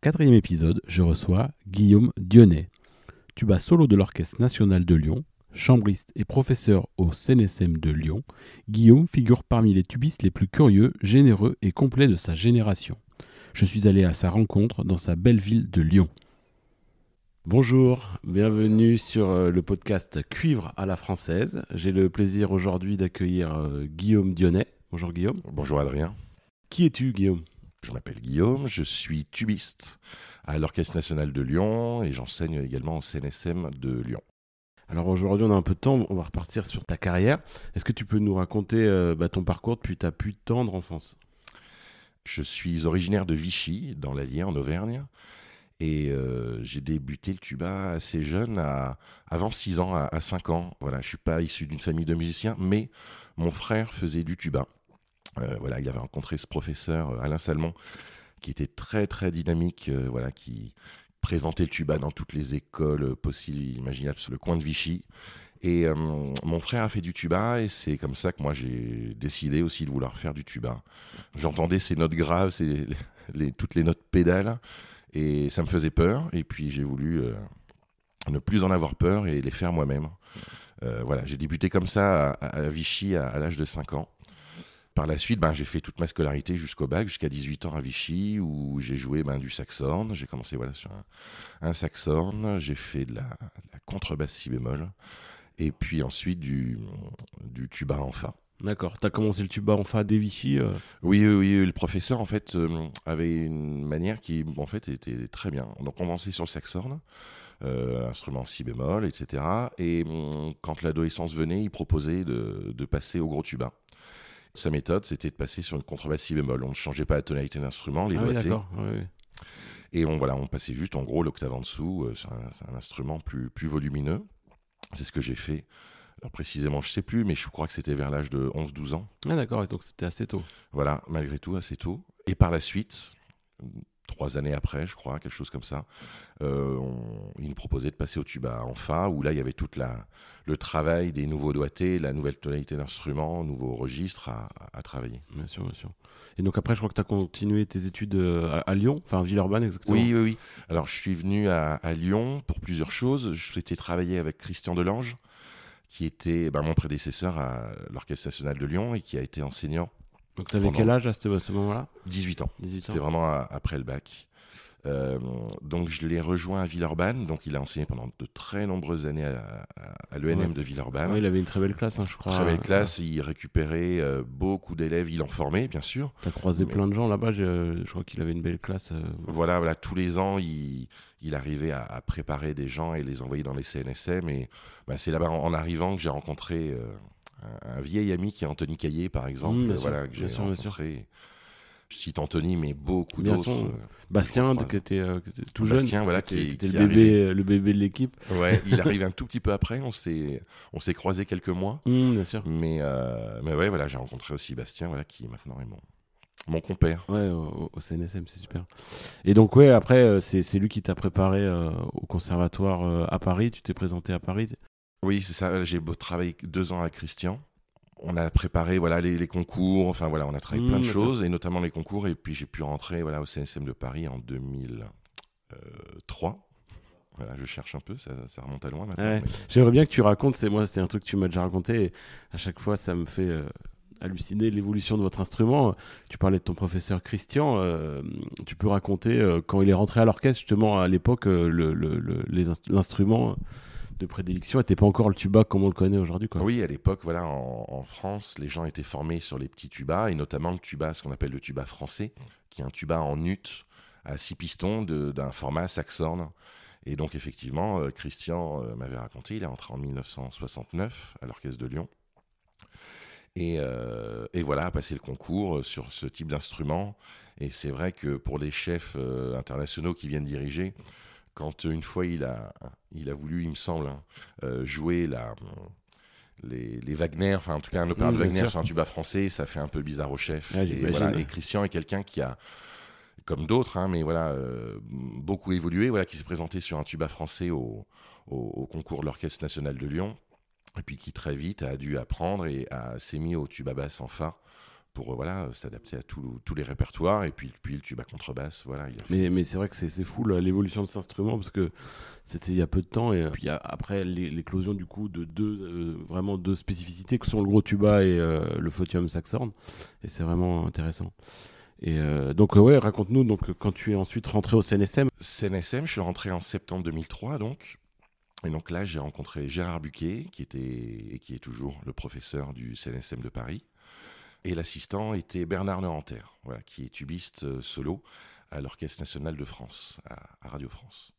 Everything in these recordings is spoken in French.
Quatrième épisode, je reçois Guillaume Dionnet tuba solo de l'Orchestre national de Lyon, chambriste et professeur au CNSM de Lyon, Guillaume figure parmi les tubistes les plus curieux, généreux et complets de sa génération. Je suis allé à sa rencontre dans sa belle ville de Lyon. Bonjour, bienvenue sur euh, le podcast Cuivre à la française. J'ai le plaisir aujourd'hui d'accueillir euh, Guillaume Dionnet. Bonjour Guillaume. Bonjour Adrien. Qui es-tu Guillaume? Je m'appelle Guillaume, je suis tubiste à l'Orchestre national de Lyon et j'enseigne également au CNSM de Lyon. Alors aujourd'hui, on a un peu de temps, on va repartir sur ta carrière. Est-ce que tu peux nous raconter euh, bah, ton parcours depuis ta plus tendre enfance? Je suis originaire de Vichy, dans l'Allier, en Auvergne. Et euh, j'ai débuté le tuba assez jeune, à, avant 6 ans, à, 5 ans. Voilà, je ne suis pas issu d'une famille de musiciens, mais mon frère faisait du tuba. Euh, voilà, il avait rencontré ce professeur, Alain Salmon, qui était très très dynamique, euh, voilà, qui présentait le tuba dans toutes les écoles possibles, imaginables sur le coin de Vichy. Et euh, mon frère a fait du tuba et c'est comme ça que moi j'ai décidé aussi de vouloir faire du tuba. J'entendais ces notes graves, ces, toutes les notes pédales et ça me faisait peur. Et puis j'ai voulu euh, ne plus en avoir peur et les faire moi-même. voilà, j'ai débuté comme ça à, Vichy à, à l'âge de 5 ans. Par la suite, ben, j'ai fait toute ma scolarité jusqu'au bac, jusqu'à 18 ans à Vichy, où j'ai joué ben, du saxhorn. J'ai commencé voilà, sur un, un saxhorn, j'ai fait de la, contrebasse si bémol, et puis ensuite du, du tuba en fa. D'accord. Tu as commencé le tuba en fa dès Vichy euh oui, oui, le professeur en fait euh, avait une manière qui en fait était très bien. Donc on commençait sur le saxhorn, euh, instrument si bémol, etc. Et hum, quand l'adolescence venait, il proposait de, de passer au gros tuba. Sa méthode, c'était de passer sur une contrebasse si bémol. On ne changeait pas la tonalité d'instrument, les ah Et on, voilà, on passait juste en gros l'octave en dessous. Euh, c'est un, instrument plus, plus volumineux. C'est ce que j'ai fait. Alors précisément, je sais plus, mais je crois que c'était vers l'âge de 11-12 ans. Ah d'accord, donc c'était assez tôt. Voilà, malgré tout, assez tôt. Et par la suite, trois années après, je crois, quelque chose comme ça, euh, il nous proposait de passer au tuba en fa, où là, il y avait tout le travail des nouveaux doigtés, la nouvelle tonalité d'instrument, nouveaux registres à, travailler. Bien sûr, bien sûr. Et donc après, je crois que tu as continué tes études euh, à, Lyon, enfin Villeurbanne exactement. Oui, oui, oui. Alors, je suis venu à, Lyon pour plusieurs choses. Je souhaitais travailler avec Christian Delange, qui était ben, mon prédécesseur à l'Orchestre national de Lyon et qui a été enseignant donc tu avais quel âge à ce, moment-là? 18 ans. C'était vraiment après le bac. Euh, donc je l'ai rejoint à Villeurbanne, donc il a enseigné pendant de très nombreuses années à, l'ENM de Villeurbanne. il avait une très belle classe, hein, je crois. Très belle classe, il récupérait euh, beaucoup d'élèves, il en formait bien sûr. Tu as croisé plein de gens là-bas, je, crois qu'il avait une belle classe. Euh. Voilà, voilà, tous les ans il, arrivait à, préparer des gens et les envoyer dans les CNSM. Et bah, c'est là-bas en, arrivant que j'ai rencontré un, vieil ami qui est Anthony Caillé, par exemple, mmh, voilà, que j'ai rencontré. Je cite Anthony, mais beaucoup d'autres. Euh, Bastien, qui était, euh, tout jeune, Bastien, voilà, qui, était le, bébé, le bébé de l'équipe. Ouais, il arrive un tout petit peu après. On s'est, on s'est croisé quelques mois. Mmh, bien sûr. Mais, euh, mais ouais, voilà, j'ai rencontré aussi Bastien, voilà, qui maintenant est mon, mon compère. Ouais, au, CNSM, c'est super. Et donc, ouais, après, c'est, lui qui t'a préparé au conservatoire à Paris. Tu t'es présenté à Paris. Oui, c'est ça. J'ai travaillé deux ans avec Christian. On a préparé voilà les, concours, enfin voilà, on a travaillé plein de mmh, choses et notamment les concours. Et puis j'ai pu rentrer voilà au CNSM de Paris en 2003. Voilà, je cherche un peu, ça, remonte à loin maintenant. J'aimerais bien que tu racontes, c'est moi, c'est un truc que tu m'as déjà raconté. Et à chaque fois, ça me fait euh, halluciner l'évolution de votre instrument. Tu parlais de ton professeur Christian. Euh, tu peux raconter euh, quand il est rentré à l'orchestre, justement à l'époque, l'instrument de prédilection n'était pas encore le tuba comme on le connaît aujourd'hui. Oui, à l'époque, voilà, en, France, les gens étaient formés sur les petits tubas, et notamment le tuba, ce qu'on appelle le tuba français, qui est un tuba en ut à six pistons d'un format saxhorn. Et donc, effectivement, euh, Christian euh, m'avait raconté, il est entré en 1969 à l'Orchestre de Lyon. Et, euh, et voilà, passer le concours sur ce type d'instrument. Et c'est vrai que pour les chefs internationaux qui viennent diriger, quand une fois il a, il a voulu, il me semble, hein, euh, jouer la, les, les Wagner, enfin en tout cas un opéra de Wagner sur un tuba français, ça fait un peu bizarre au chef. Et, j'imagine. voilà, et Christian est quelqu'un qui a, comme d'autres, hein, mais voilà, euh, beaucoup évolué, voilà, qui s'est présenté sur un tuba français au, au, au concours de l'Orchestre national de Lyon, et puis qui très vite a dû apprendre et a- s'est mis au tuba basse en fa pour euh, voilà s'adapter à tout- tous les répertoires et puis, puis le tuba contrebasse voilà il a fait- Mais, mais c'est vrai que c'est fou l'évolution de cet instrument parce que c'était il y a peu de temps et euh, puis après l'é- l'éclosion du coup de deux euh, vraiment deux spécificités que sont le gros tuba et euh, le photium saxhorn et c'est vraiment intéressant. Et euh, donc ouais, raconte-nous donc quand tu es ensuite rentré au CNSM. CNSM, je suis rentré en septembre 2003 donc. Et donc là, j'ai rencontré Gérard Buquet, qui était et qui est toujours le professeur du CNSM de Paris. Et l'assistant était Bernard Neuranter, voilà, qui est tubiste euh, solo à l'Orchestre national de France, à, Radio France.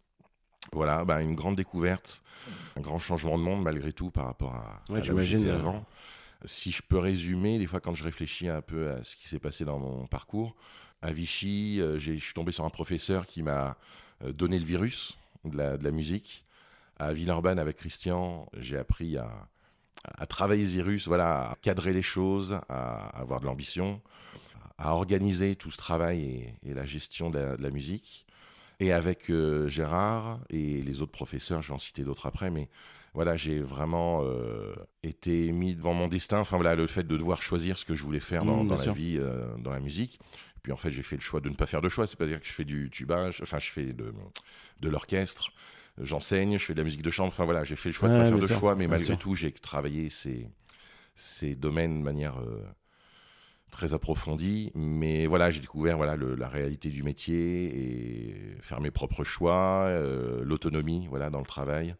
Voilà, bah, une grande découverte, un grand changement de monde malgré tout par rapport à, Ouais, à là où j'imagine, j'étais euh, avant. Si je peux résumer, des fois quand je réfléchis un peu à ce qui s'est passé dans mon parcours, à Vichy, euh, j'ai- je suis tombé sur un professeur qui m'a donné le virus de la, de la musique. À Villeurbanne, avec Christian, j'ai appris à, à travailler ce virus, voilà, à cadrer les choses, à avoir de l'ambition, à organiser tout ce travail et, et la gestion de la, de la musique. Et avec euh, Gérard et les autres professeurs, je vais en citer d'autres après, mais voilà, j'ai vraiment euh, été mis devant mon destin. Enfin voilà, le fait de devoir choisir ce que je voulais faire dans, Mmh, dans la vie, euh, dans la musique. Puis en fait, j'ai fait le choix de ne pas faire de choix. C'est pas dire que je fais du tuba, je- enfin je fais de, de l'orchestre, j'enseigne, je fais de la musique de chambre. Enfin voilà, j'ai fait le choix de Ouais, ne pas faire de sûr, choix, mais malgré sûr. tout, j'ai travaillé ces, ces domaines de manière euh, très approfondie. Mais voilà, j'ai découvert voilà le- la réalité du métier et faire mes propres choix, euh, l'autonomie voilà dans le travail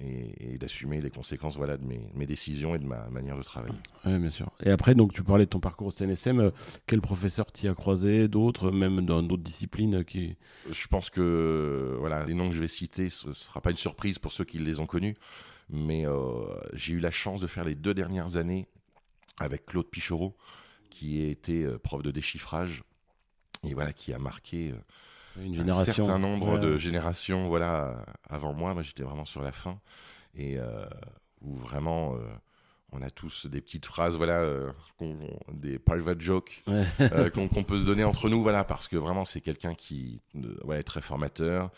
et, et d'assumer les conséquences voilà de mes, mes décisions et de ma manière de travailler. Ouais, bien sûr. Et après donc tu parlais de ton parcours au CNSM, euh, quel professeur t'y a croisé, d'autres même dans d'autres disciplines euh, qui Je pense que voilà, les noms que je vais citer, ce ne sera pas une surprise pour ceux qui les ont connus, mais euh, j'ai eu la chance de faire les deux dernières années avec Claude Pichot, qui était prof de déchiffrage et voilà qui a marqué euh, une un génération certain nombre Ouais. de générations voilà avant moi. Moi, j'étais vraiment sur la fin et euh, où vraiment. euh, on a tous des petites phrases, voilà, euh, des private jokes Ouais. euh, qu'on peut se donner entre nous, voilà, parce que vraiment c'est quelqu'un qui euh, ouais, est très formateur.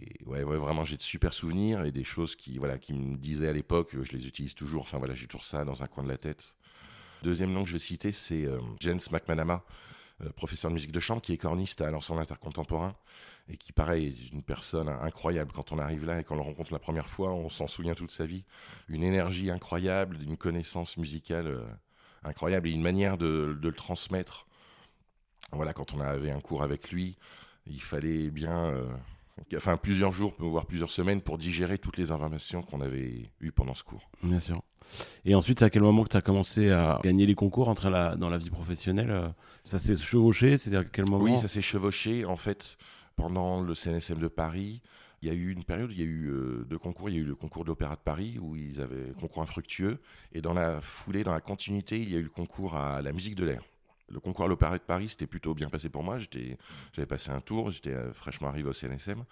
Et ouais, ouais, vraiment j'ai de super souvenirs et des choses qui, voilà, qui me disaient à l'époque, je les utilise toujours. Enfin voilà, j'ai toujours ça dans un coin de la tête. Deuxième nom que je vais citer, c'est Jens McManama, professeur de musique de chambre, qui est corniste à l'ensemble intercontemporain et qui, pareil, est une personne incroyable. Quand on arrive là et qu'on le rencontre la première fois, on s'en souvient toute sa vie. Une énergie incroyable, une connaissance musicale euh, incroyable et une manière de, de le transmettre. Voilà, quand on avait un cours avec lui, il fallait bien, euh, enfin plusieurs jours, voire plusieurs semaines, pour digérer toutes les informations qu'on avait eues pendant ce cours. Bien sûr. Et ensuite, c'est à quel moment que tu as commencé à gagner les concours, entrer la- dans la vie professionnelle euh, Ça s'est chevauché C'est-à-dire à quel moment Oui, ça s'est chevauché. En fait, pendant le CNSM de Paris, il y a eu une période, il y a eu euh, deux concours. Il y a eu le concours d'opéra de Paris, où ils avaient concours infructueux. Et dans la foulée, dans la continuité, il y a eu le concours à la musique de l'air. Le concours à l'opéra de Paris, c'était plutôt bien passé pour moi. J'avais passé un tour, j'étais euh, fraîchement arrivé au CNSM.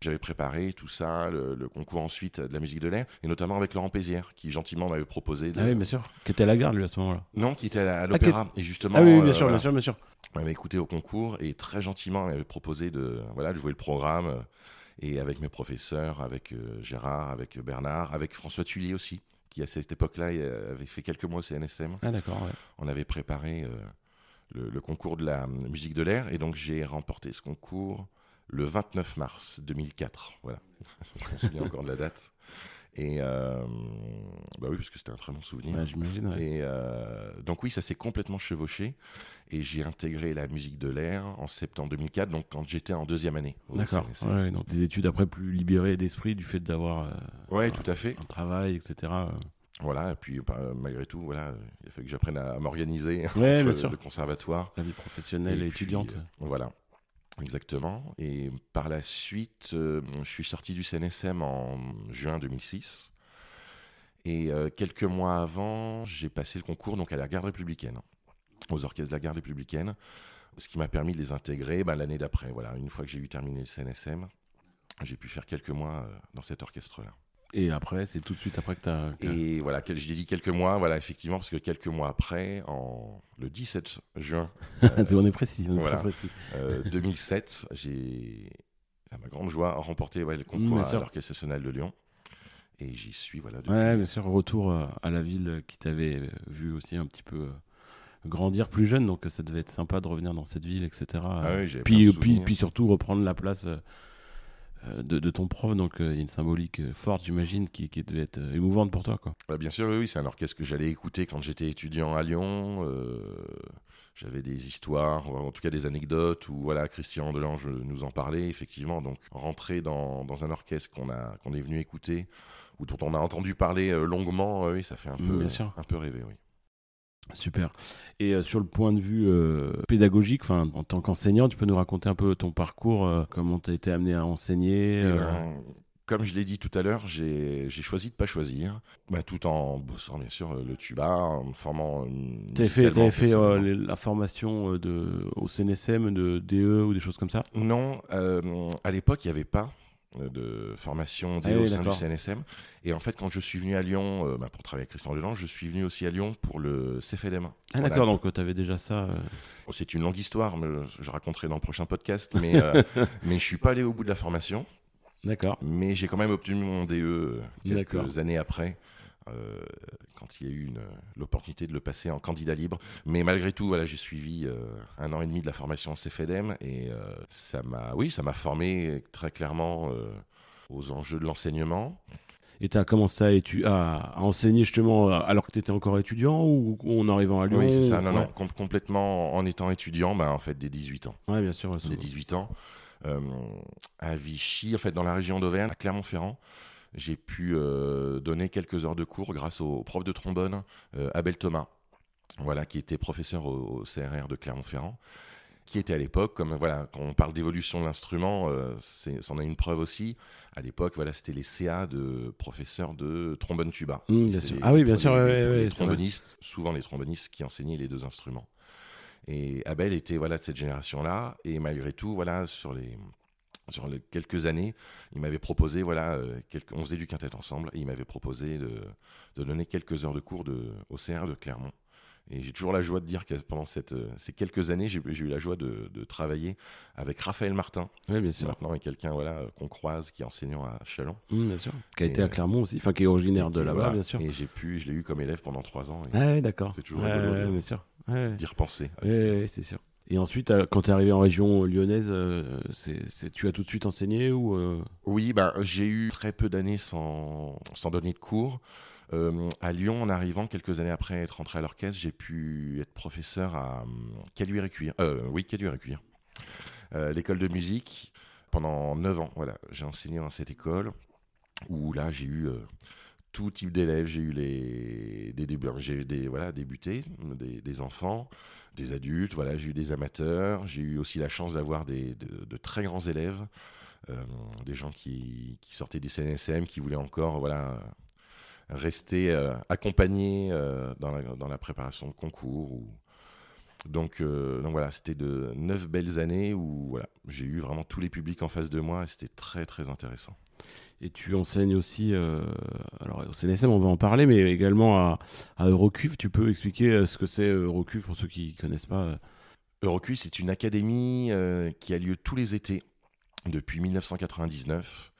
J'avais préparé tout ça, le, le concours ensuite de la musique de l'air, et notamment avec Laurent Pézière, qui gentiment m'avait proposé de... Ah oui, bien sûr. Qui était à la garde, lui, à ce moment-là. Non, qui était à à l'opéra. Et justement, Ah oui, oui, bien euh, sûr, voilà, bien sûr, bien sûr. m'avait écouté au concours et très gentiment m'avait proposé de, voilà, de jouer le programme euh, et avec mes professeurs, avec euh, Gérard, avec Bernard, avec François Tullier aussi, qui à cette époque-là euh, avait fait quelques mois au CNSM. Ah d'accord, ouais. On avait préparé euh, le, le concours de la euh, musique de l'air et donc j'ai remporté ce concours le 29 mars 2004. Voilà, je me souviens encore de la date. Et euh, bah oui, parce que c'était un très bon souvenir. Ouais, J'imagine, ouais. Et euh, donc oui, ça s'est complètement chevauché. Et j'ai intégré la musique de l'air en septembre 2004, donc quand j'étais en deuxième année. D'accord. Ouais, donc des études après plus libérées d'esprit du fait d'avoir euh, Ouais, tout à fait. un travail, etc. Voilà, et puis bah, malgré tout, voilà, il a fallu que j'apprenne à, à m'organiser Ouais, entre le conservatoire. La vie professionnelle et, Et puis, étudiante. euh, Voilà, exactement. Et par la suite, euh, je suis sorti du CNSM en juin 2006. Et euh, quelques mois avant, j'ai passé le concours donc à la garde républicaine, aux orchestres de la garde républicaine, ce qui m'a permis de les intégrer bah, l'année d'après. Voilà, une fois que j'ai eu terminé le CNSM, j'ai pu faire quelques mois dans cet orchestre-là. Et après, c'est tout de suite après que tu as. Et voilà, je l'ai dit quelques mois, voilà, effectivement, parce que quelques mois après, en, le 17 juin C'est- on est précis, on est Voilà. très précis. euh, 2007, j'ai, à ma grande joie, remporté ouais, le concours bien à l'Orchestre national de Lyon. Et j'y suis, voilà, depuis. Ouais, bien sûr, retour euh, à la ville qui t'avait euh, vu aussi un petit peu euh, grandir plus jeune, donc euh, ça devait être sympa de revenir dans cette ville, etc. Ah oui, puis, puis, surtout reprendre la place euh, euh, de, de ton prof, donc euh, il y a une symbolique euh, forte, j'imagine, qui, qui devait être euh, émouvante pour toi. Quoi. Bah, bien sûr, oui, c'est un orchestre que j'allais écouter quand j'étais étudiant à Lyon. euh, J'avais des histoires, en tout cas des anecdotes, où voilà, Christian Delange nous en parlait, effectivement. Donc, rentrer dans, dans un orchestre qu'on est venu écouter, ou dont on a entendu parler euh, longuement, euh, oui, ça fait un Mm, peu, bien sûr. un peu rêver, oui. Super. Et euh, sur le point de vue euh, pédagogique, enfin, en tant qu'enseignant, tu peux nous raconter un peu ton parcours, euh, comment tu as été amené à enseigner Eh ben, comme je l'ai dit tout à l'heure, j'ai choisi de pas choisir, bah, tout en bossant bien sûr le tuba, en me formant. Tu avais fait, fait les- la formation de, au CNSM, de DE ou des choses comme ça? Non, à l'époque, il n'y avait pas de formation Ah oui, au sein du. CNSM. Et en fait, quand je suis venu à Lyon euh, bah, pour travailler avec Christian Delange, je suis venu aussi à Lyon pour le CFLM. Ah Voilà. d'accord, donc tu avais déjà ça. euh, Bon, C'est une longue histoire, mais je raconterai dans le prochain podcast. Mais, euh, mais je suis pas allé au bout de la formation. D'accord. Mais j'ai quand même obtenu mon DE euh, quelques années après, euh, quand il y a eu une- l'opportunité de le passer en candidat libre. Mais malgré tout, voilà, j'ai suivi euh, un an et demi de la formation en CFEDEM et euh, ça m'a, oui, ça m'a formé très clairement euh, aux enjeux de l'enseignement. Et tu as commencé à, étu- à, à enseigner justement euh, alors que tu étais encore étudiant ou, en arrivant à Lyon Oui, c'est ça. Non, ouais. non, com- complètement en étant étudiant, bah, en fait, dès 18 ans. Ouais, bien sûr. Dès c'est- 18 ans, euh, à Vichy, en fait, dans la région d'Auvergne, à Clermont-Ferrand. J'ai pu euh, donner quelques heures de cours grâce au prof de trombone euh, Abel Thomas, voilà, qui était professeur au, au CRR de Clermont-Ferrand, qui était à l'époque, comme voilà, quand on parle d'évolution de l'instrument, euh, c'en a une preuve aussi. À l'époque, voilà, c'était les CA de professeurs de trombone tuba. Mmh, bien C'était sûr. les- Ah oui, bien sûr, les- ouais, ouais, trombonistes, souvent les trombonistes qui enseignaient les deux instruments. Et Abel était voilà de cette génération-là, et malgré tout, voilà sur les sur les quelques années, il m'avait proposé voilà, euh, quelques- on faisait du quintet ensemble, et il m'avait proposé de, de donner quelques heures de cours de, au CR de Clermont. Et j'ai toujours la joie de dire que pendant cette, euh, ces quelques années, j'ai eu la joie de, de travailler avec Raphaël Martin, Ouais, bien qui sûr. maintenant est quelqu'un voilà, qu'on croise, qui est enseignant à Chalon. Mmh, bien sûr. Qui a Et, été à euh, Clermont aussi, enfin qui est originaire de là-bas, voilà. bien sûr. Et j'ai pu, je l'ai eu comme élève pendant trois ans, Ah d'accord. C'est toujours Ouais, rigolo ouais, bien sûr. Ouais, d'y repenser. ouais, c'est sûr. Et ensuite, euh, quand tu es arrivé en région lyonnaise, euh, tu as tout de suite enseigné ou euh, Oui, ben, j'ai eu très peu d'années sans, sans donner de cours. Euh, à Lyon, en arrivant quelques années après être rentré à l'orchestre, j'ai pu être professeur à hum, Caluire. Euh, Caluire et Cuire. L'école de musique pendant 9 ans. Voilà, j'ai enseigné dans cette école où là j'ai eu tout type d'élèves. J'ai eu les des débuts, j'ai des voilà débutés, des, des enfants, des adultes. Voilà, j'ai eu des amateurs. J'ai eu aussi la chance d'avoir des de, très grands élèves, euh, des gens qui, qui sortaient des CNSM, qui voulaient encore voilà rester euh, accompagnés euh, dans, la, dans la préparation de concours. Ou... Donc, donc voilà, c'était de neuf belles années où voilà, j'ai eu vraiment tous les publics en face de moi et c'était très très intéressant. Et tu enseignes aussi, euh, alors au CNSM on va en parler, mais également à, à Eurocuve. Tu peux expliquer euh, ce que c'est Eurocuve pour ceux qui ne connaissent pas euh. Eurocuit, c'est une académie euh, qui a lieu tous les étés depuis 1999.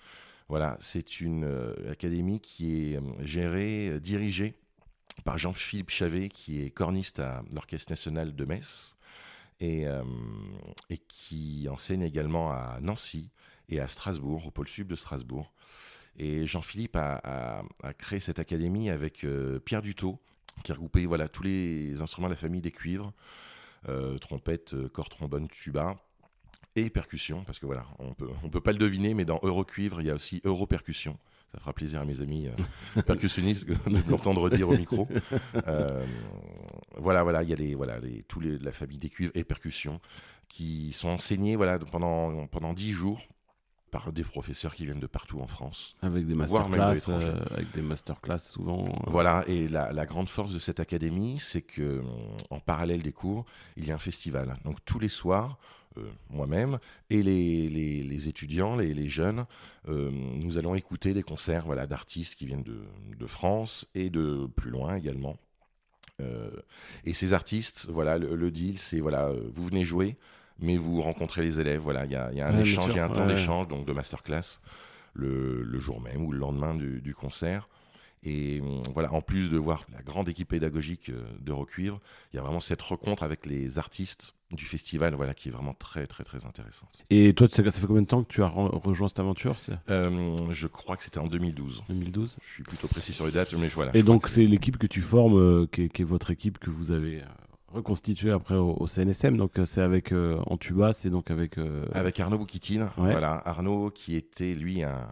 Voilà, c'est une euh, académie qui est euh, gérée, euh, dirigée par Jean-Philippe Chavet, qui est corniste à l'Orchestre national de Metz et, euh, et qui enseigne également à Nancy et à Strasbourg, au pôle sud de Strasbourg. Et Jean-Philippe a, a- a créé cette académie avec euh, Pierre Dutot, qui a regroupé voilà, tous les instruments de la famille des cuivres, euh, trompette, euh, corps, trombone, tuba et percussion, parce que voilà, on peut, on peut pas le deviner, mais dans Eurocuivre, il y a aussi Europercussion. Ça fera plaisir à mes amis euh, percussionnistes de l'entendre dire au micro. Euh, voilà, voilà, il y a les, voilà, les, tous les, la famille des cuivres et percussions qui sont enseignés voilà, pendant, pendant 10 jours par des professeurs qui viennent de partout en France. Avec des masterclass, euh, avec des masterclass souvent. Voilà, et la, la, grande force de cette académie, c'est que en parallèle des cours, il y a un festival. Donc tous les soirs, moi-même et les, les, les étudiants, les, les jeunes, nous allons écouter des concerts voilà, d'artistes qui viennent de, de, France et de plus loin également. Euh, et ces artistes, voilà, le, deal, c'est voilà, euh, vous venez jouer, mais vous rencontrez les élèves. Voilà, il y a, y a, un échange, il y a un temps d'échange, donc de masterclass, le, le, jour même ou le lendemain du, du concert. Et hum, voilà, en plus de voir la grande équipe pédagogique euh, d'Eurocuivre, il y a vraiment cette rencontre avec les artistes du festival, voilà, qui est vraiment très très très intéressante. Et toi, ça fait combien de temps que tu as rejoint cette aventure euh, Je crois que c'était en 2012. 2012. Je suis plutôt précis sur les dates, mais voilà. Et donc c'est l'équipe que tu formes, euh, qui, est, votre équipe que vous avez reconstituée après au, CNSM. Donc c'est avec en tuba, c'est donc avec avec Arnaud Boukitine. Voilà, Arnaud qui était lui un,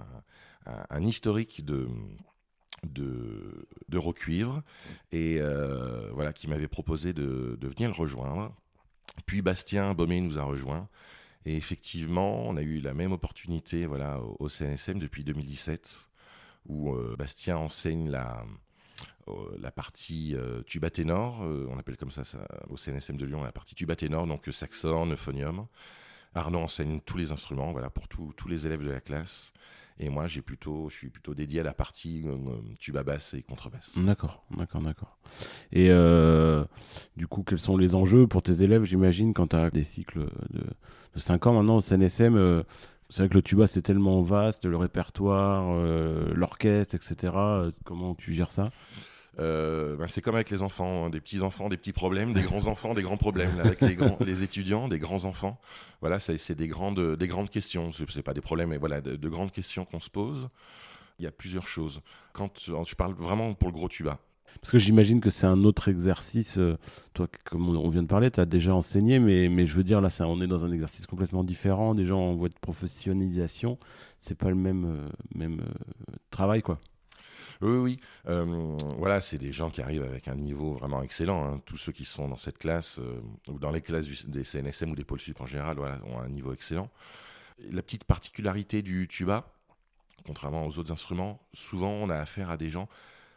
un historique de de, de Recuivre et euh, voilà, qui m'avait proposé de, de, venir le rejoindre. Puis Bastien Baumé nous a rejoint. Et effectivement, on a eu la même opportunité voilà, au, CNSM depuis 2017, où euh, Bastien enseigne la, euh, la partie tuba ténor, on appelle comme ça, au CNSM de Lyon la partie tuba ténor, donc saxon, euphonium. Arnaud enseigne tous les instruments voilà, pour tous les élèves de la classe. Et moi, j'ai plutôt, je suis plutôt dédié à la partie euh, tuba basse et contrebasse. D'accord, d'accord, d'accord. Et euh, du coup, quels sont les enjeux pour tes élèves, j'imagine, quand tu as des cycles de, de 5 ans maintenant au CNSM euh, c'est vrai que le tuba c'est tellement vaste, le répertoire, l'orchestre, etc. comment tu gères ça? Euh, bah, c'est comme avec les enfants, hein, des petits enfants, des petits problèmes, des grands enfants, des grands problèmes. avec les, étudiants, des grands enfants, voilà, c'est des grandes, des grandes questions. C'est pas des problèmes, mais voilà, de, grandes questions qu'on se pose. Il y a plusieurs choses. Quand je parle vraiment pour le gros tuba. Parce que j'imagine que c'est un autre exercice. Euh, toi, comme on vient de parler, tu as déjà enseigné, mais, je veux dire, là, on est dans un exercice complètement différent. Déjà en voie de professionnalisation, c'est pas le même, euh, travail, quoi. Oui, oui. Euh, voilà, c'est des gens qui arrivent avec un niveau vraiment excellent. Hein. Tous ceux qui sont dans cette classe, euh, ou dans les classes des CNSM ou des pôles sup en général, voilà, ont un niveau excellent. La petite particularité du tuba, contrairement aux autres instruments, souvent on a affaire à des gens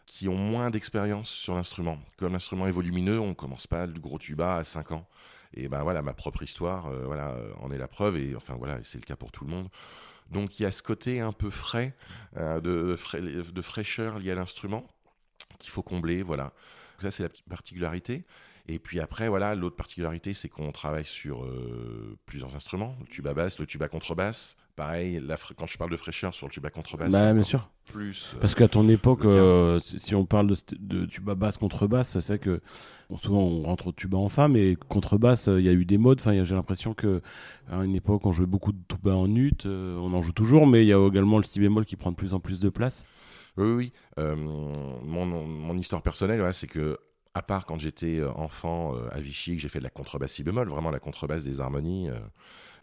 qui ont moins d'expérience sur l'instrument. Comme l'instrument est volumineux, on commence pas le gros tuba à 5 ans. Et ben voilà, ma propre histoire, euh, voilà, en est la preuve. Et enfin voilà, c'est le cas pour tout le monde. Donc il y a ce côté un peu frais, euh, de, fraîcheur lié à l'instrument qu'il faut combler. Voilà. ça, c'est la petite particularité. Et puis après, voilà, l'autre particularité, c'est qu'on travaille sur euh, plusieurs instruments, le tuba basse, le tuba contrebasse. Pareil, quand je parle de fraîcheur sur le tuba contrebasse, bah, bien sûr. Plus, euh, Parce qu'à ton époque, euh, si on parle de, de tuba basse contrebasse, c'est que souvent on rentre au tuba en fa, mais contrebasse, il y a eu des modes. Enfin, j'ai l'impression que à une époque, on jouait beaucoup de tuba en ut, on en joue toujours, mais il y a également le si bémol qui prend de plus en plus de place. Oui, oui. mon, mon, histoire personnelle, c'est que à part quand j'étais euh, enfant euh, à Vichy, que j'ai fait de la contrebasse si bémol, vraiment la contrebasse des harmonies, euh,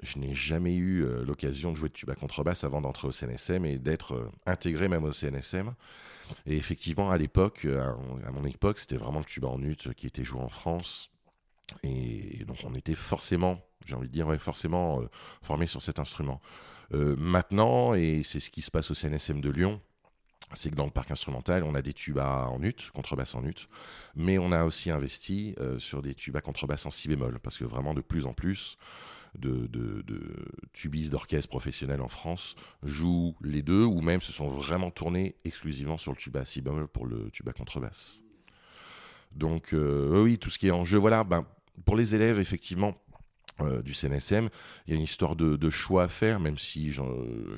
je n'ai jamais eu l'occasion de jouer de tuba contrebasse avant d'entrer au CNSM et d'être intégré même au CNSM. Et effectivement, à l'époque, à, mon époque, c'était vraiment le tuba en ut qui était joué en France. Et donc on était forcément, j'ai envie de dire, forcément formé sur cet instrument. maintenant, et c'est ce qui se passe au CNSM de Lyon, c'est que dans le parc instrumental, on a des tubas en ut, contrebasse en ut, mais on a aussi investi euh, sur des tubas contrebasse en si bémol, parce que vraiment de plus en plus de, de, tubistes d'orchestre professionnels en France jouent les deux, ou même se sont vraiment tournés exclusivement sur le tuba si bémol pour le tuba contrebasse. Donc euh, oui, tout ce qui est en jeu, voilà, ben, pour les élèves, effectivement, euh, du CNSM. Il y a une histoire de, choix à faire, même si je,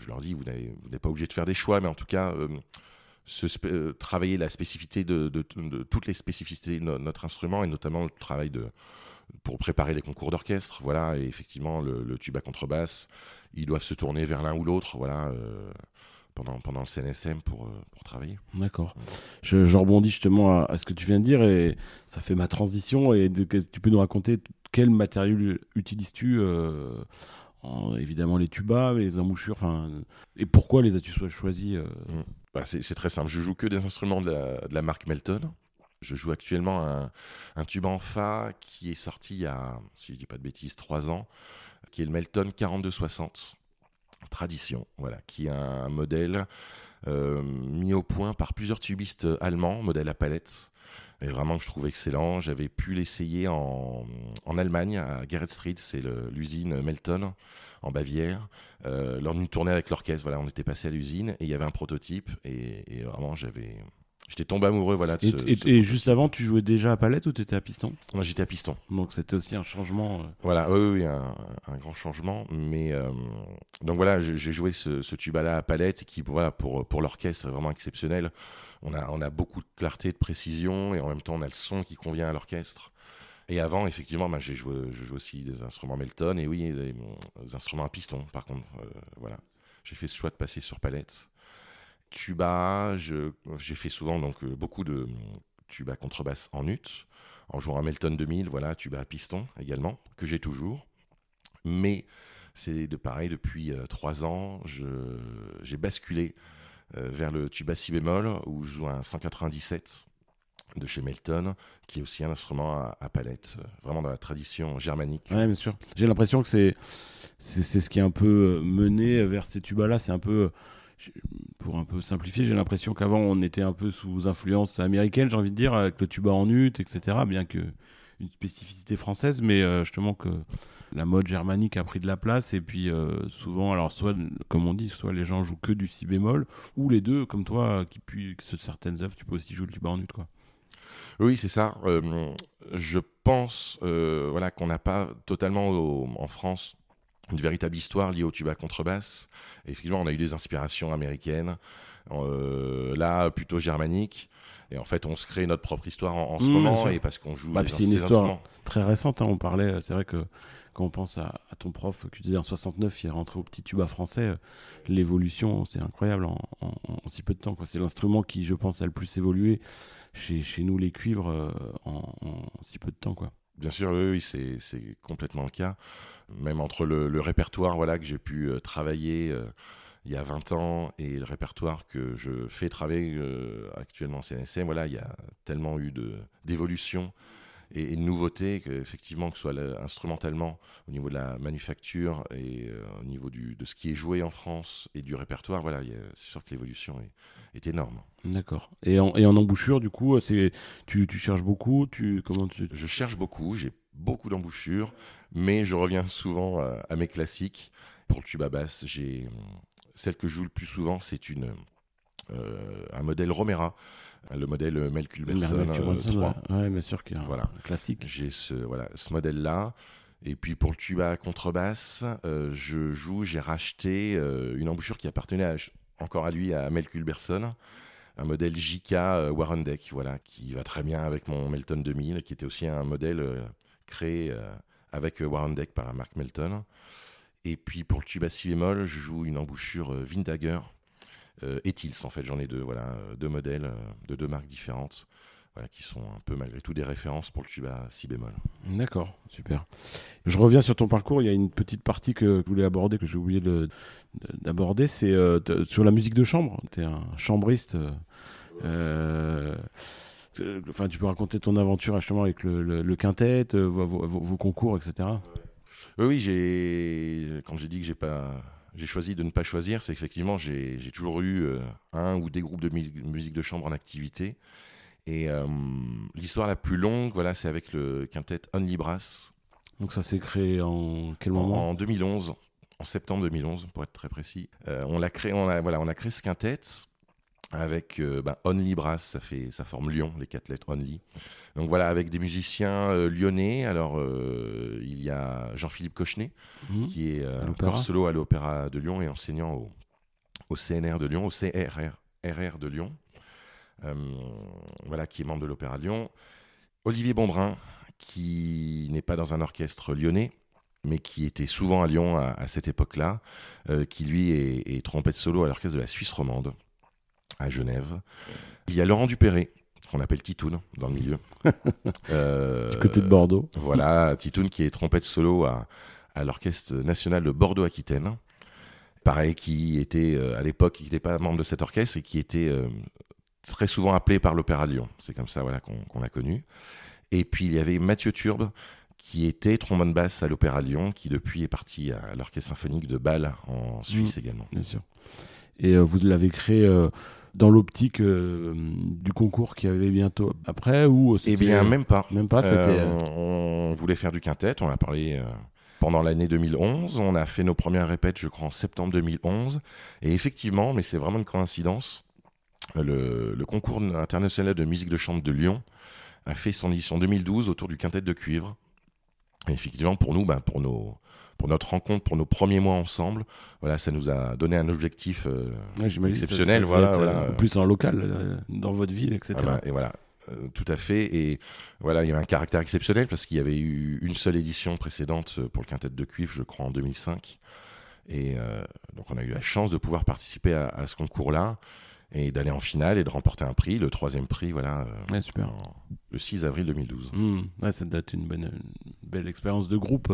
leur dis, vous n'êtes pas obligé de faire des choix, mais en tout cas, euh, euh, travailler la spécificité de, toutes les spécificités de notre instrument, et notamment le travail de, pour préparer les concours d'orchestre. Voilà, et effectivement, le, le tuba contrebasse, ils doivent se tourner vers l'un ou l'autre. Voilà pendant, pendant le CNSM pour, pour travailler. D'accord. Je, rebondis justement à, ce que tu viens de dire et ça fait ma transition. Et tu peux nous raconter quel matériau utilises-tu euh, Évidemment les tubas, les embouchures, et pourquoi les as-tu choisis euh mmh. bah, C'est très simple, je joue que des instruments de la, marque Melton. Je joue actuellement un, un tuba en Fa qui est sorti il y a, si je dis pas de bêtises, trois ans, qui est le Melton 4260 Tradition, voilà, qui est un modèle euh, mis au point par plusieurs tubistes allemands, modèle à palette. Et vraiment, je trouve excellent. J'avais pu l'essayer en, en, Allemagne, à Gerrit Street, c'est l'usine Melton, en Bavière. Euh, lors d'une tournée avec l'orchestre, voilà, on était passé à l'usine et il y avait un prototype. Et, et vraiment, j'avais J'étais tombé amoureux, voilà. De et, ce, et, juste avant, tu jouais déjà à palette ou tu étais à piston? Moi, j'étais à piston. Donc c'était aussi un changement. Euh. Voilà, oui, oui, un, un, grand changement. Mais euh, donc voilà, j'ai joué ce, ce tuba-là à palette, qui, voilà, pour pour l'orchestre, vraiment exceptionnel. On a on a beaucoup de clarté, de précision, et en même temps, on a le son qui convient à l'orchestre. Et avant, effectivement, bah, j'ai joué, je joue aussi des instruments Melton, et oui, des, des instruments à piston. Par contre, euh, voilà, j'ai fait ce choix de passer sur palette tuba, j'ai fait souvent donc euh, beaucoup de tuba contrebasse en ut, en jouant à Melton 2000, voilà, tuba à piston également, que j'ai toujours. Mais c'est de pareil, depuis euh, trois ans, j'ai basculé euh, vers le tuba si bémol, où je joue un 197 de chez Melton, qui est aussi un instrument à, palette, vraiment dans la tradition germanique. Oui, bien sûr. J'ai l'impression que c'est c'est ce qui est un peu mené vers ces tubas-là, c'est un peu pour un peu simplifier, j'ai l'impression qu'avant on était un peu sous influence américaine, j'ai envie de dire, avec le tuba en ut, etc. Bien que une spécificité française, mais euh, justement que la mode germanique a pris de la place et puis euh, souvent, alors soit comme on dit, soit les gens jouent que du si bémol ou les deux, comme toi, qui puis certaines œuvres, tu peux aussi jouer le tuba en ut, quoi. Oui, c'est ça. Euh, je pense, voilà, qu'on n'a pas totalement en France une véritable histoire liée au tuba contrebasse. Et effectivement, on a eu des inspirations américaines, euh, là plutôt germaniques. Et en fait, on se crée notre propre histoire en, ce mmh, moment, et parce qu'on joue. Bah, c'est une histoire très récente. Hein, on parlait, c'est vrai que quand on pense à, ton prof, que tu disais en 69, il est rentré au petit tuba français. Euh, l'évolution, c'est incroyable en, si peu de temps. C'est l'instrument qui, je pense, a le plus évolué chez, chez nous, les cuivres, euh, en, si peu de temps, quoi. Bien sûr, oui, c'est complètement le cas. Même entre le, répertoire voilà, que j'ai pu euh, travailler euh, il y a 20 ans et le répertoire que je fais travailler euh, actuellement en CNSM, voilà, il y a tellement eu d'évolution et, et, de nouveautés qu'effectivement, que ce soit instrumentalement au niveau de la manufacture et au niveau du, de ce qui est joué en France et du répertoire, voilà, c'est sûr que l'évolution est, est énorme. D'accord. Et en, et en embouchure, du coup, c'est tu, tu cherches beaucoup tu, comment tu... Je cherche beaucoup, j'ai beaucoup d'embouchures, mais je reviens souvent à, mes classiques. Pour le tuba basse, j'ai celle que je joue le plus souvent, c'est une euh, un modèle Romera, le modèle Melkul Berson 3. Euh, ouais, bien sûr a voilà. un classique. J'ai ce voilà ce modèle là. Et puis pour le tuba contrebasse, euh, je joue, j'ai racheté une embouchure qui appartenait à, encore à lui, à Mel Culberson, un modèle JK euh, Warren Deck, voilà, qui va très bien avec mon Melton 2000, qui était aussi un modèle euh, créé euh, avec Warren Deck par la marque Melton. Et puis pour le tuba si bémol, je joue une embouchure Windager et Tils, en fait, j'en ai deux, voilà, deux modèles de deux marques différentes voilà, qui sont un peu malgré tout des références pour le tuba si bémol. D'accord, super. Je reviens sur ton parcours, il y a une petite partie que je voulais aborder, que j'ai oublié d'aborder, c'est euh, sur la musique de chambre. Tu es un chambriste. Euh, euh, enfin, tu peux raconter ton aventure justement avec le, quintet, vos, concours, etc. Oui, oui j'ai quand j'ai dit que j'ai pas j'ai choisi de ne pas choisir, c'est effectivement j'ai toujours eu un ou des groupes de musique de chambre en activité. Et euh, l'histoire la plus longue, voilà, c'est avec le quintet Only Brass. Donc ça s'est créé en quel moment? En 2011, en septembre 2011 pour être très précis. Euh, on l'a créé, on a voilà, on a créé ce quintet avec euh, bah, Only Brass, ça fait, ça forme Lyon, les quatre lettres Only. Donc voilà, avec des musiciens lyonnais. Alors il y a Jean-Philippe Cochenet, mmh. qui est corps solo à l'Opéra de Lyon et enseignant au, au CNR de Lyon, au CRR de Lyon. Euh, voilà, qui est membre de l'Opéra de Lyon. Olivier Bombrin, qui n'est pas dans un orchestre lyonnais, mais qui était souvent à Lyon à, cette époque-là, euh, qui lui est, trompette solo à l'orchestre de la Suisse romande, à Genève. Il y a Laurent Dupéré, qu'on appelle Titoun dans le milieu. Euh, du côté de Bordeaux. Voilà, Titoun qui est trompette solo à, à l'Orchestre national de Bordeaux-Aquitaine. Pareil, qui était à l'époque, qui n'était pas membre de cet orchestre et qui était très souvent appelé par l'Opéra Lyon. C'est comme ça voilà, qu'on l'a connu. Et puis il y avait Mathieu Turbe, qui était trombone basse à l'Opéra Lyon, qui depuis est parti à l'Orchestre symphonique de Bâle en Suisse également. Bien sûr. Et vous l'avez créé dans l'optique du concours qui avait bientôt après ou Eh bien, même pas. Même pas, c'était. on voulait faire du quintet, on a parlé pendant l'année 2011. On a fait nos premières répètes, je crois, en septembre 2011. Et effectivement, mais c'est vraiment une coïncidence, le, concours international de musique de chambre de Lyon a fait son édition 2012 autour du quintet de cuivre. Et effectivement, pour nous, ben, pour, nos, pour notre rencontre, pour nos premiers mois ensemble, voilà, ça nous a donné un objectif euh, exceptionnel. voilà, euh, plus en local, euh, dans votre ville, etc. Ah et voilà, euh, tout à fait. Et voilà, il y avait un caractère exceptionnel parce qu'il y avait eu une seule édition précédente pour le quintet de cuivre, je crois, en 2005. Et euh, donc, on a eu la chance de pouvoir participer à, ce concours-là et d'aller en finale et de remporter un prix, le troisième prix, voilà, euh, super. le 6 avril 2012. Mmh. ça date une, bonne, belle expérience de groupe.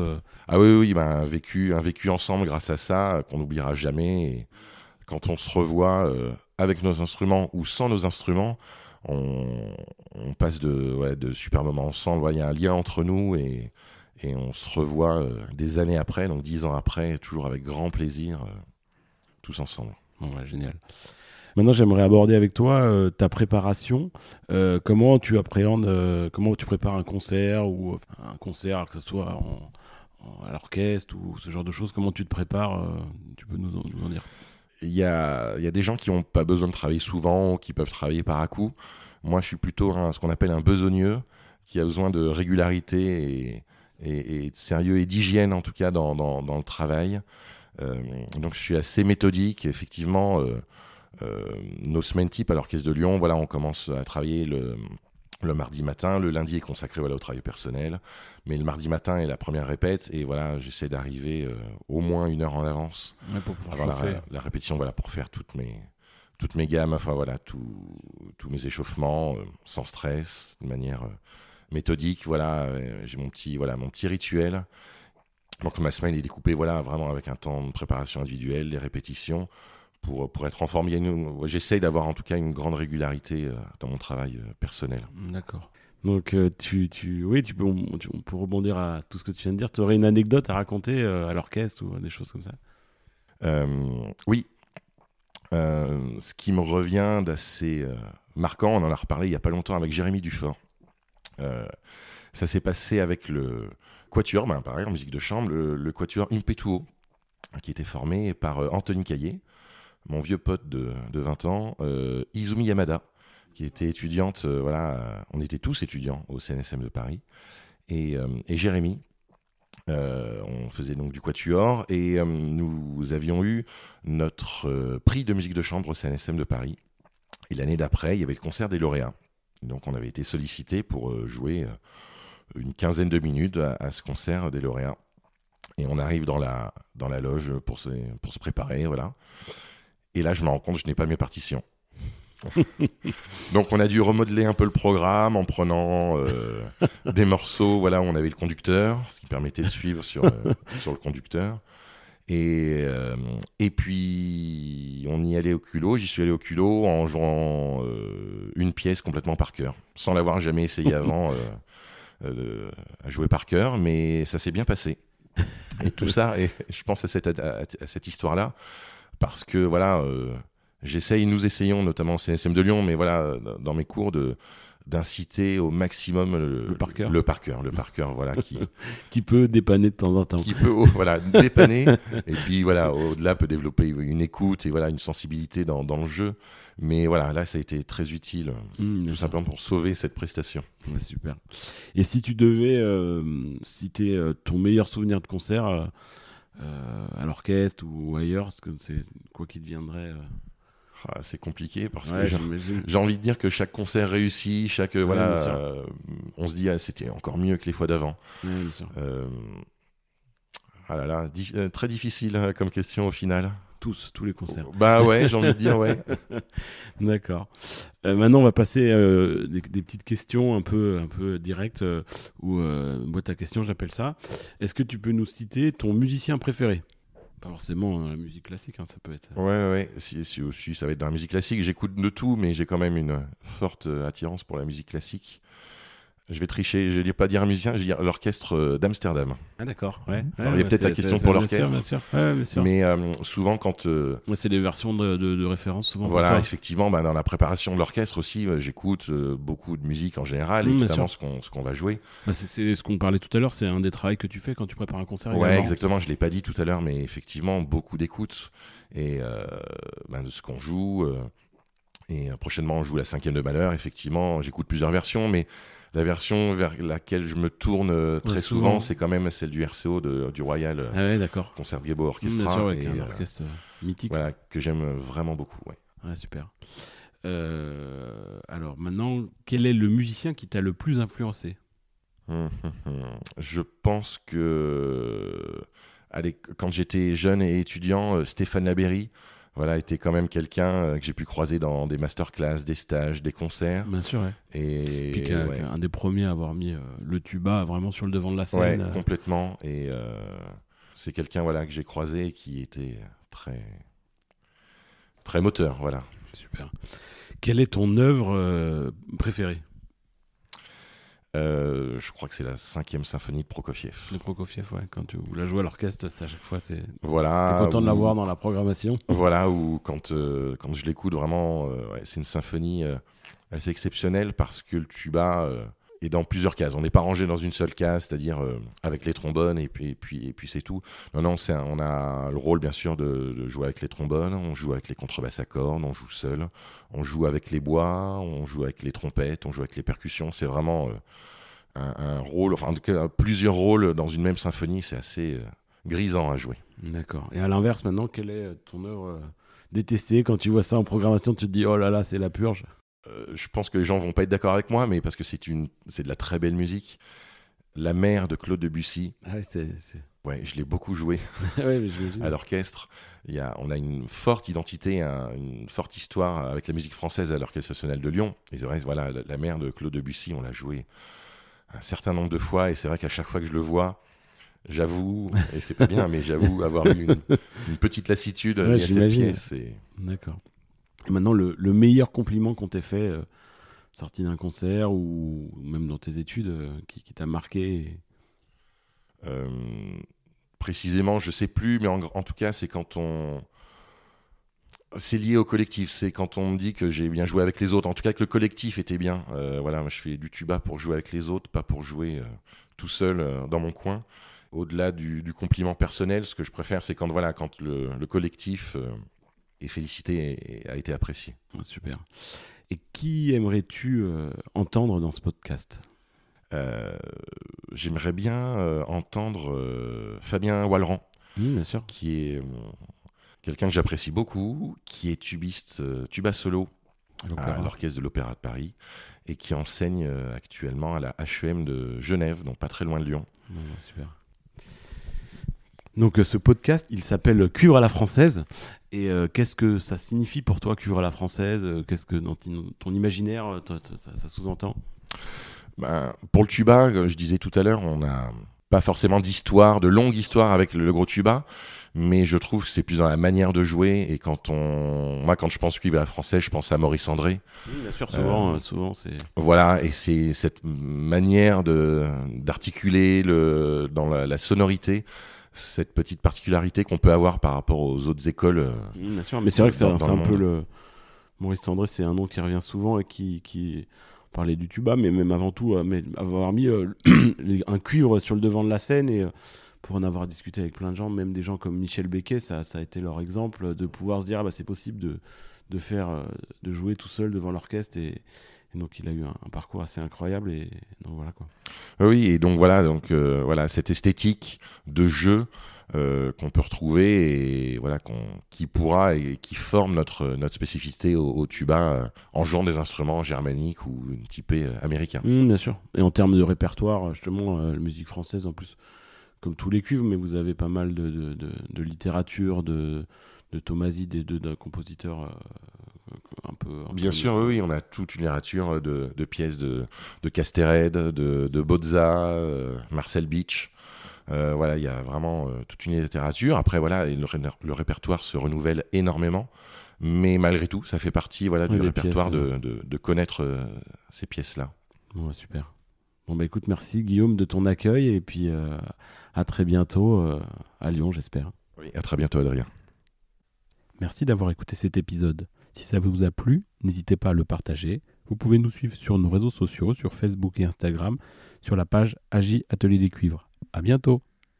Ah oui, oui, ben, un, vécu, un vécu ensemble grâce à ça qu'on n'oubliera jamais. Et quand on se revoit avec nos instruments ou sans nos instruments, on, passe de, de super moments ensemble. Il y a un lien entre nous et, on se revoit euh, des années après, donc dix ans après, toujours avec grand plaisir, euh, tous ensemble. génial. Maintenant, j'aimerais aborder avec toi euh, ta préparation. comment tu appréhendes, comment tu prépares un concert ou un concert, que ce soit à l'orchestre ou ce genre de choses. Comment tu te prépares Tu peux nous en dire? Il y a, des gens qui n'ont pas besoin de travailler souvent, qui peuvent travailler par à coup. Moi, je suis plutôt ce qu'on appelle un besogneux, qui a besoin de régularité et, de sérieux et d'hygiène, en tout cas, dans, le travail. Euh, donc, je suis assez méthodique. Effectivement, euh, euh, nos semaines type à l'Orchestre de Lyon, voilà, on commence à travailler le, le mardi matin. Le lundi est consacré voilà, au travail personnel. Mais le mardi matin est la première répète. Et voilà, j'essaie d'arriver euh, au moins une heure en avance pour pouvoir la, répétition voilà, pour faire toutes mes, toutes mes gammes, enfin voilà, tous mes échauffements euh, sans stress, de manière euh, méthodique. Voilà, j'ai mon petit, voilà, mon petit rituel. Donc ma semaine est découpée voilà, vraiment avec un temps de préparation individuelle, les répétitions pour, pour être en forme. J'essaye d'avoir en tout cas une grande régularité euh, dans mon travail euh, personnel. D'accord. Donc, euh, tu, tu, oui, tu peux, on, peut rebondir à tout ce que tu viens de dire. Tu aurais une anecdote à raconter à l'orchestre ou des choses comme ça? Oui. ce qui me revient d'assez marquant, on en a reparlé il n'y a pas longtemps avec Jérémy Dufort. ça s'est passé avec le Quatuor, ben, pareil, en musique de chambre, le, le Quatuor Impetuo, qui était formé par Anthony Caillé, mon vieux pote de, 20 ans, euh, Izumi Yamada, qui était étudiante, euh, voilà, on était tous étudiants au CNSM de Paris, et, euh, Jérémy. on faisait donc du quatuor et nous avions eu notre prix de musique de chambre au CNSM de Paris. Et l'année d'après, il y avait le concert des lauréats. Donc on avait été sollicité pour jouer une quinzaine de minutes à, ce concert des lauréats. Et on arrive dans la, dans la loge pour se, pour se préparer, voilà. Et là, je me rends compte que je n'ai pas mes partitions. Donc on a dû remodeler un peu le programme en prenant euh, des morceaux voilà, où on avait le conducteur, ce qui permettait de suivre sur, euh, sur le conducteur. Et, euh, et puis on y allait au culot, j'y suis allé au culot en jouant une pièce complètement par cœur, sans l'avoir jamais essayé avant à jouer par cœur, mais ça s'est bien passé. Et tout ça, et je pense à cette, à cette histoire-là, parce que voilà, euh, j'essaye, nous essayons, notamment au CNSM de Lyon, mais voilà, dans mes cours, de d'inciter au maximum le, le par cœur, le par cœur, le par cœur, voilà, qui qui peut dépanner de temps en temps, qui peut oh, voilà dépanner, et puis voilà, au-delà peut développer une écoute et voilà une sensibilité dans, dans le jeu. Mais voilà, là, ça a été très utile, mmh, tout simplement pour sauver cette prestation. super. Et si tu devais euh, citer euh, ton meilleur souvenir de concert, euh, à l'orchestre ou ailleurs c'est quoi qui deviendrait euh ah, c'est compliqué parce que j'ai envie de dire que chaque concert réussit, chaque voilà, euh, on se dit ah, c'était encore mieux que les fois d'avant. ah là là, très difficile comme question au final tous, tous les concerts. Bah ouais, j'ai envie de dire, ouais. D'accord. Euh, maintenant, on va passer euh, des, petites questions un peu, un peu directes, euh, ou boîte à questions, j'appelle ça. Est-ce que tu peux nous citer ton musicien préféré? Pas forcément la musique classique, hein, ça peut être. Ouais, ouais, si, si, aussi, ça va être dans la musique classique. J'écoute de tout, mais j'ai quand même une forte attirance pour la musique classique. Je vais tricher, je vais pas dire un musicien, je vais dire l'orchestre euh, d'Amsterdam. Ah d'accord, ouais. Alors, il y a peut-être la question pour l'orchestre. Bien sûr, bien sûr. Ouais, bien sûr. Mais euh, souvent, quand. euh, c'est des versions de, de, de référence souvent. voilà, effectivement, bah, dans la préparation de l'orchestre aussi, euh, j'écoute euh, beaucoup de musique en général, et Mm, bien notamment ce qu'on va jouer. Bah, c'est- ce qu'on parlait tout à l'heure, c'est un des travaux que tu fais quand tu prépares un concert. Ouais, exactement. Je l'ai pas dit tout à l'heure, mais effectivement, beaucoup d'écoute et ben, de ce qu'on joue. et prochainement, on joue la cinquième de Malheur. Effectivement, j'écoute plusieurs versions, mais la version vers laquelle je me tourne euh, très Ouais, souvent, souvent. c'est quand même celle du RCO de- du Royal euh, Ah ouais, d'accord. Concert Gabo Mmh, Orchestra, sûr, et, un euh, orchestre mythique. voilà que j'aime vraiment beaucoup. ouais. Super. Euh, alors maintenant, quel est le musicien qui t'a le plus influencé? Je pense que allez, quand j'étais jeune et étudiant, Stéphane Laberry voilà, était quand même quelqu'un euh, que j'ai pu croiser dans des masterclass, des stages, des concerts. Bien sûr, ouais. Et Puis ouais, qu'un des premiers à avoir mis euh, le tuba vraiment sur le devant de la scène. Ouais, euh, complètement. Et euh, c'est quelqu'un voilà, que j'ai croisé et qui était très, très moteur. Voilà. Super. Quelle est ton œuvre préférée? Euh, je crois que c'est la cinquième symphonie de Prokofiev. de Prokofiev ouais, Quand tu la jouez à l'orchestre, à chaque fois, c'est. Voilà. T'es content de la où- voir dans la programmation Voilà, ou quand, euh, quand je l'écoute, vraiment, euh, ouais, c'est une symphonie assez exceptionnelle parce que le tuba est dans plusieurs cases. On n'est pas rangé dans une seule case, c'est-à-dire euh, avec les trombones et puis, et puis, et puis c'est tout. Non, non, un- on a le rôle, bien sûr, de, jouer avec les trombones, on joue avec les contrebasses à cordes, on joue seul, on joue avec les bois, on joue avec les trompettes, on joue avec les percussions. C'est vraiment euh, un, rôle, enfin, plusieurs rôles dans une même symphonie, c'est assez euh, grisant à jouer. D'accord. Et à l'inverse, maintenant, quelle est ton œuvre détestée? Quand tu vois ça en programmation, tu te dis oh là là, c'est la purge. Euh, je pense que les gens vont pas être d'accord avec moi, mais parce que c'est une, c'est de la très belle musique. La mère de Claude Debussy, Ah ouais, c'est. c'est- ouais, je l'ai beaucoup joué ouais, mais j'imagine. à l'orchestre. Il y a, on a une forte identité, un- une forte histoire avec la musique française à l'Orchestre national de Lyon. Et c'est vrai, voilà, la, la mère de Claude Debussy, on l'a joué un certain nombre de fois, et c'est vrai qu'à chaque fois que je le vois, j'avoue, et c'est pas bien, mais j'avoue avoir eu une, une petite lassitude Ouais, à cette pièce. Et... D'accord. Maintenant, le, le meilleur compliment qu'on t'ait fait, euh, sorti d'un concert ou même dans tes études, euh, qui, t'a marqué Euh, précisément, je sais plus, mais en, tout cas, c'est quand on. C'est lié au collectif. C'est quand on me dit que j'ai bien joué avec les autres. En tout cas, que le collectif était bien. Voilà, je fais du tuba pour jouer avec les autres, pas pour jouer tout seul dans mon coin. Au-delà du, compliment personnel, ce que je préfère, c'est quand voilà, quand le, le collectif félicité et, et a été apprécié. Ouais, super. Et qui aimerais-tu euh, entendre dans ce podcast? Euh, J'aimerais bien euh, entendre Fabien Wallerand. Mmh, Bien sûr. qui est quelqu'un que j'apprécie beaucoup, qui est tubiste tuba solo À l'Orchestre de l'Opéra de Paris et qui enseigne actuellement à la HEM de Genève, donc pas très loin de Lyon. Bah, super. Donc euh, ce podcast, il s'appelle Cuivre à la française. Et euh, qu'est-ce que ça signifie pour toi, Cuivre à la française? Euh, Qu'est-ce que dans ton, imaginaire, ça, ça sous-entend? Ben, pour le tuba, je disais tout à l'heure, on n'a pas forcément d'histoire, de longue histoire avec le, le gros tuba, mais je trouve que c'est plus dans la manière de jouer. Et quand on, moi, quand je pense cuivre à la française, je pense à Maurice André. Oui, Bien sûr, souvent, euh, souvent c'est. Voilà, et c'est cette manière de d'articuler le dans la, la sonorité, cette petite particularité qu'on peut avoir par rapport aux autres écoles. euh, Mmh, bien sûr, mais c'est vrai que c'est un- peu le. Maurice André, c'est un nom qui revient souvent et qui, qui parlait du tuba, mais même avant tout, euh, mais avoir mis euh, un cuivre sur le devant de la scène et euh, pour en avoir discuté avec plein de gens, même des gens comme Michel Becquet, ça, ça a été leur exemple de pouvoir se dire ah bah, c'est possible de, de faire, de jouer tout seul devant l'orchestre et, et donc il a eu un, un parcours assez incroyable et donc voilà quoi. Oui, et donc voilà, donc euh, voilà cette esthétique de jeu euh, qu'on peut retrouver et voilà qu'on qui pourra et qui forme notre notre spécificité au, au tuba euh, en jouant des instruments germaniques ou typés euh, américains. Mmh, bien sûr. Et en termes de répertoire, justement, euh, la musique française, en plus, comme tous les cuivres, mais vous avez pas mal de, de, de- de littérature, de, de Tomasi, des de, de compositeurs euh, un peu. un Bien peu- sûr, oui, oui, on a toute une littérature de, de pièces de, de Castered, de, de Bozza, euh, Marcel Beach. Euh, voilà, il y a vraiment euh, toute une littérature. Après, voilà, le, ré- le répertoire se renouvelle énormément. Mais malgré tout, ça fait partie voilà, Oui, du répertoire pièces, de, de- de connaître euh, ces pièces-là. Ouais, super. Bon bah écoute, merci Guillaume de ton accueil et puis euh, à très bientôt euh, à Lyon, j'espère. Oui, à très bientôt, Adrien. Merci d'avoir écouté cet épisode. Si ça vous a plu, n'hésitez pas à le partager. Vous pouvez nous suivre sur nos réseaux sociaux, sur Facebook et Instagram, sur la page Agi Atelier des Cuivres. À bientôt!